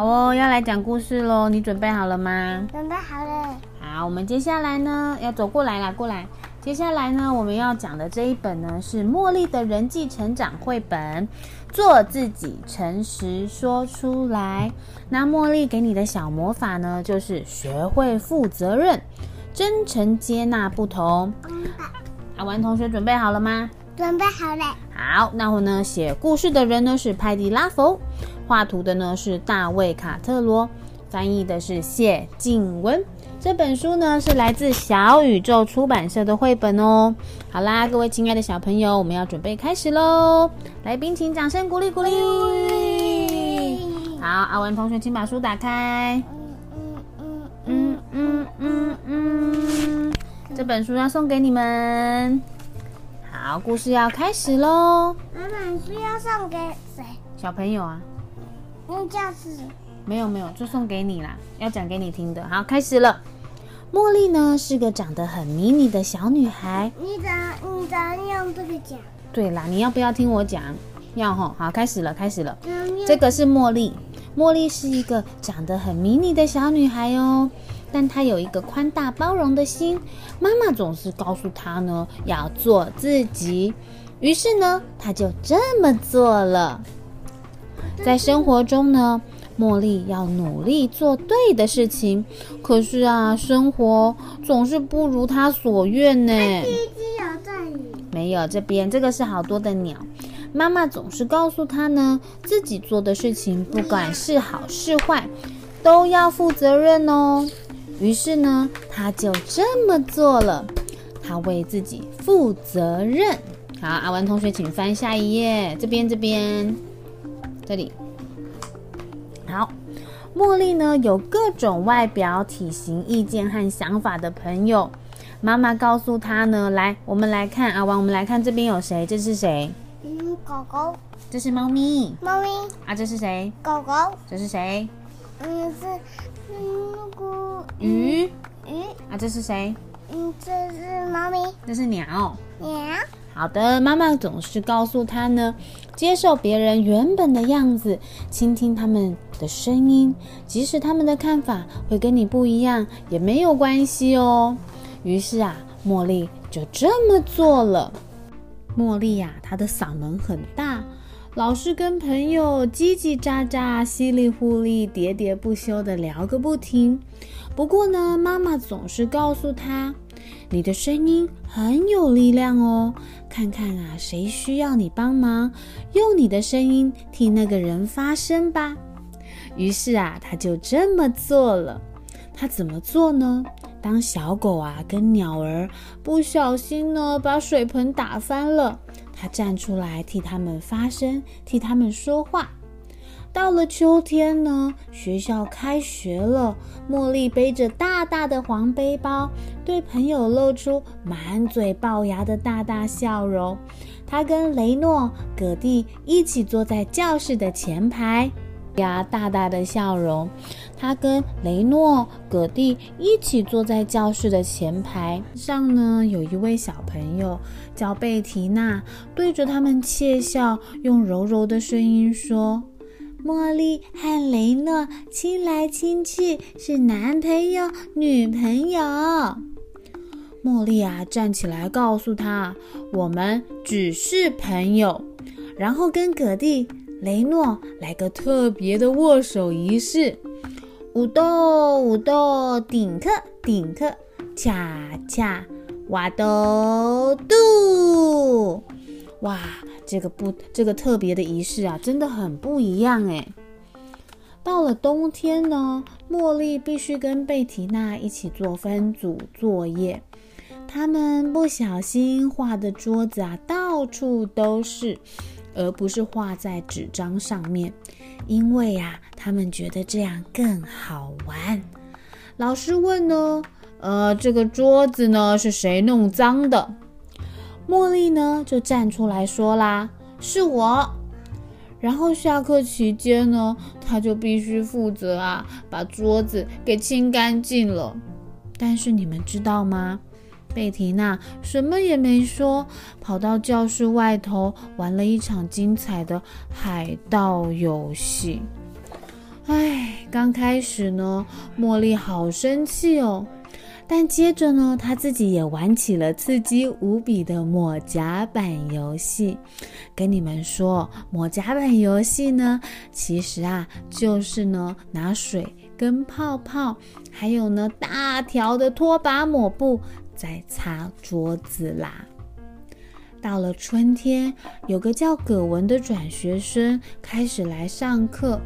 好哦，要来讲故事喽，你准备好了吗？准备好了。好，我们接下来呢要走过来啦，过来。接下来呢，我们要讲的这一本呢是茉莉的人际成长绘本，做自己，诚实说出来。那茉莉给你的小魔法呢，就是学会负责任，真诚接纳不同。阿文同学准备好了吗？准备好了。好，那我呢写故事的人呢是派蒂拉佛，画图的呢是大卫卡特罗，翻译的是谢静文。这本书呢是来自小宇宙出版社的绘本哦。好啦，各位亲爱的小朋友，我们要准备开始喽！来宾请掌声鼓励鼓励。好，阿文同学，请把书打开。嗯嗯嗯嗯嗯，这本书要送给你们。好，故事要开始喽。妈妈，书要送给谁？小朋友啊。那教室。没有没有，就送给你啦，要讲给你听的。好，开始了。茉莉呢是个长得很迷你的小女孩。你怎你怎用这个讲？对啦，你要不要听我讲？要吼。好，开始了，开始了。这个是茉莉。茉莉是一个长得很迷你的小女孩哦，但她有一个宽大包容的心。妈妈总是告诉她呢，要做自己。于是呢，她就这么做了。在生活中呢。茉莉要努力做对的事情，可是啊，生活总是不如她所愿呢。没有，这边这个是好多的鸟。妈妈总是告诉她呢，自己做的事情，不管是好是坏，都要负责任哦。于是呢，她就这么做了。她为自己负责任。好，阿文同学，请翻下一页。这边，这边，这里。好，茉莉呢有各种外表、体型、意见和想法的朋友。妈妈告诉她呢，来，我们来看啊，王，我们来看这边有谁？这是谁？嗯，狗狗。这是猫咪。猫咪。啊，这是谁？狗狗。这是谁？嗯，是那个鱼。鱼。啊，这是谁？嗯，这是猫咪。这是鸟。鸟。好的，妈妈总是告诉他呢，接受别人原本的样子，倾听他们的声音，即使他们的看法会跟你不一样，也没有关系哦。于是啊，茉莉就这么做了。茉莉呀，她的嗓门很大，老是跟朋友叽叽喳喳、稀里糊涂、喋喋不休的聊个不停。不过呢，妈妈总是告诉她。你的声音很有力量哦，看看啊，谁需要你帮忙，用你的声音替那个人发声吧。于是啊，他就这么做了。他怎么做呢？当小狗啊跟鸟儿不小心呢把水盆打翻了，他站出来替他们发声，替他们说话。到了秋天呢，学校开学了。茉莉背着大大的黄背包，对朋友露出满嘴龅牙的大大笑容。她跟雷诺、葛蒂一起坐在教室的前排，呀，大大的笑容。她跟雷诺、葛蒂一起坐在教室的前排上呢。有一位小朋友叫贝缇娜，对着他们窃笑，用柔柔的声音说。茉莉和雷诺亲来亲去，是男朋友女朋友。茉莉啊，站起来告诉他：“我们只是朋友。”然后跟葛蒂、雷诺来个特别的握手仪式。舞豆舞豆，顶克顶克，恰恰哇豆嘟，哇！这个不，这个特别的仪式啊，真的很不一样哎。到了冬天呢，茉莉必须跟贝缇娜一起做分组作业。他们不小心画的桌子啊，到处都是，而不是画在纸张上面，因为呀，他们觉得这样更好玩。老师问呢，呃，这个桌子呢，是谁弄脏的？茉莉呢，就站出来说啦：“是我。”然后下课期间呢，她就必须负责啊，把桌子给清干净了。但是你们知道吗？贝缇娜什么也没说，跑到教室外头玩了一场精彩的海盗游戏。唉，刚开始呢，茉莉好生气哦。但接着呢，他自己也玩起了刺激无比的抹甲板游戏。跟你们说，抹甲板游戏呢，其实啊，就是呢拿水跟泡泡，还有呢大条的拖把抹布在擦桌子啦。到了春天，有个叫葛文的转学生开始来上课。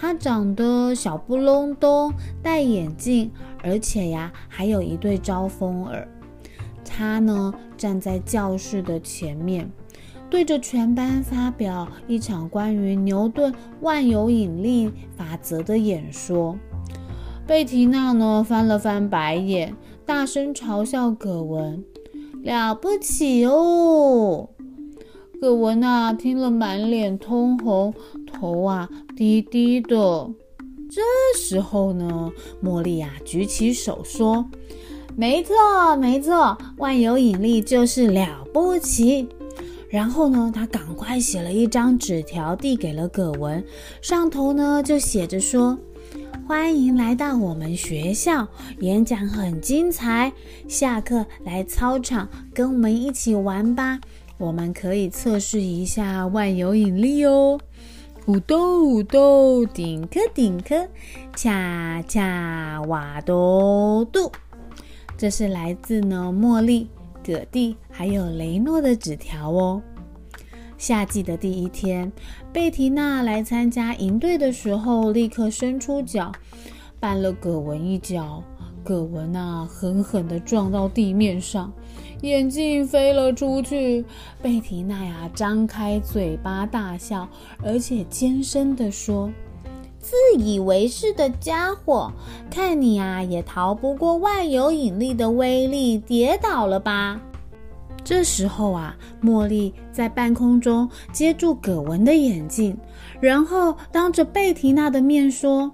他长得小不隆咚，戴眼镜，而且呀，还有一对招风耳。他呢，站在教室的前面，对着全班发表一场关于牛顿万有引力法则的演说。贝缇娜呢，翻了翻白眼，大声嘲笑葛文：“了不起哦！”葛文啊，听了满脸通红，头啊低低的。这时候呢，茉莉啊举起手说：“没错，没错，万有引力就是了不起。”然后呢，他赶快写了一张纸条递给了葛文，上头呢就写着说：“欢迎来到我们学校，演讲很精彩。下课来操场跟我们一起玩吧。”我们可以测试一下万有引力哦！舞豆舞豆，顶颗顶颗，恰恰瓦多度。这是来自呢茉莉、葛蒂还有雷诺的纸条哦。夏季的第一天，贝缇娜来参加营队的时候，立刻伸出脚绊了葛文一脚。葛文啊，狠狠地撞到地面上。眼镜飞了出去，贝缇娜呀，张开嘴巴大笑，而且尖声地说：“自以为是的家伙，看你啊，也逃不过万有引力的威力，跌倒了吧？”这时候啊，茉莉在半空中接住葛文的眼镜，然后当着贝缇娜的面说：“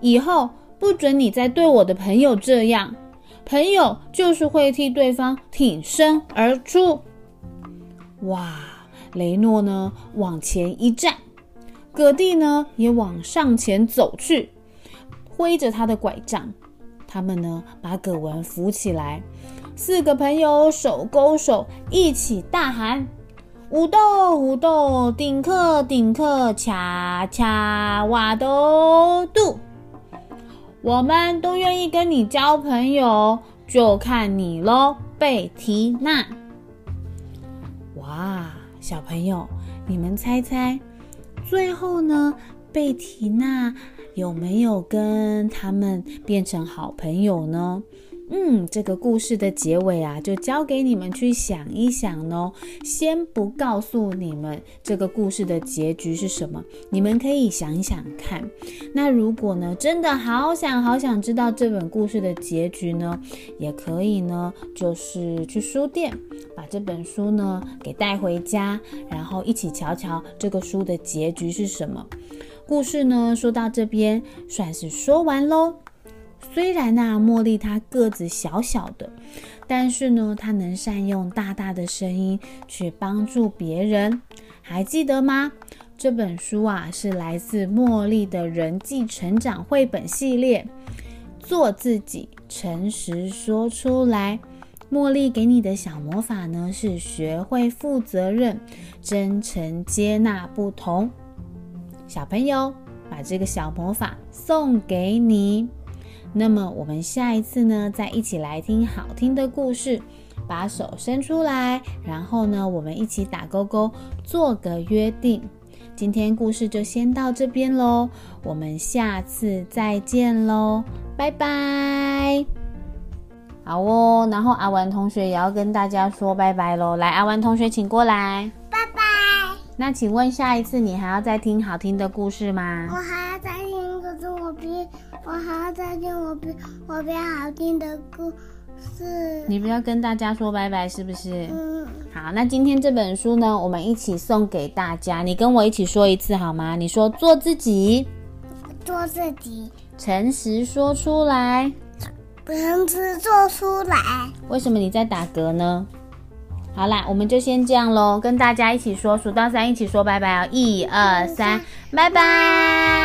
以后不准你再对我的朋友这样。”朋友就是会替对方挺身而出。哇，雷诺呢往前一站，葛蒂呢也往上前走去，挥着他的拐杖。他们呢把葛文扶起来，四个朋友手勾手，一起大喊：“舞斗舞斗，顶克顶克，恰恰瓦都度。”我们都愿意跟你交朋友，就看你喽，贝缇娜。哇，小朋友，你们猜猜，最后呢，贝缇娜有没有跟他们变成好朋友呢？嗯，这个故事的结尾啊，就交给你们去想一想哦。先不告诉你们这个故事的结局是什么，你们可以想想看。那如果呢，真的好想好想知道这本故事的结局呢，也可以呢，就是去书店把这本书呢给带回家，然后一起瞧瞧这个书的结局是什么。故事呢说到这边算是说完喽。虽然呐，茉莉她个子小小的，但是呢，她能善用大大的声音去帮助别人。还记得吗？这本书啊，是来自茉莉的人际成长绘本系列，《做自己，诚实说出来》。茉莉给你的小魔法呢，是学会负责任，真诚接纳不同。小朋友，把这个小魔法送给你。那么我们下一次呢，再一起来听好听的故事。把手伸出来，然后呢，我们一起打勾勾，做个约定。今天故事就先到这边喽，我们下次再见喽，拜拜。好哦，然后阿文同学也要跟大家说拜拜喽。来，阿文同学请过来，拜拜。那请问下一次你还要再听好听的故事吗？我还要再听，可是我比。我还要再听我比我比较好听的故事。你不要跟大家说拜拜，是不是？嗯。好，那今天这本书呢，我们一起送给大家。你跟我一起说一次好吗？你说做自己，做自己，诚实说出来，诚实做出来。为什么你在打嗝呢？好啦，我们就先这样喽，跟大家一起说数到三，一起说拜拜哦！一二三，拜拜。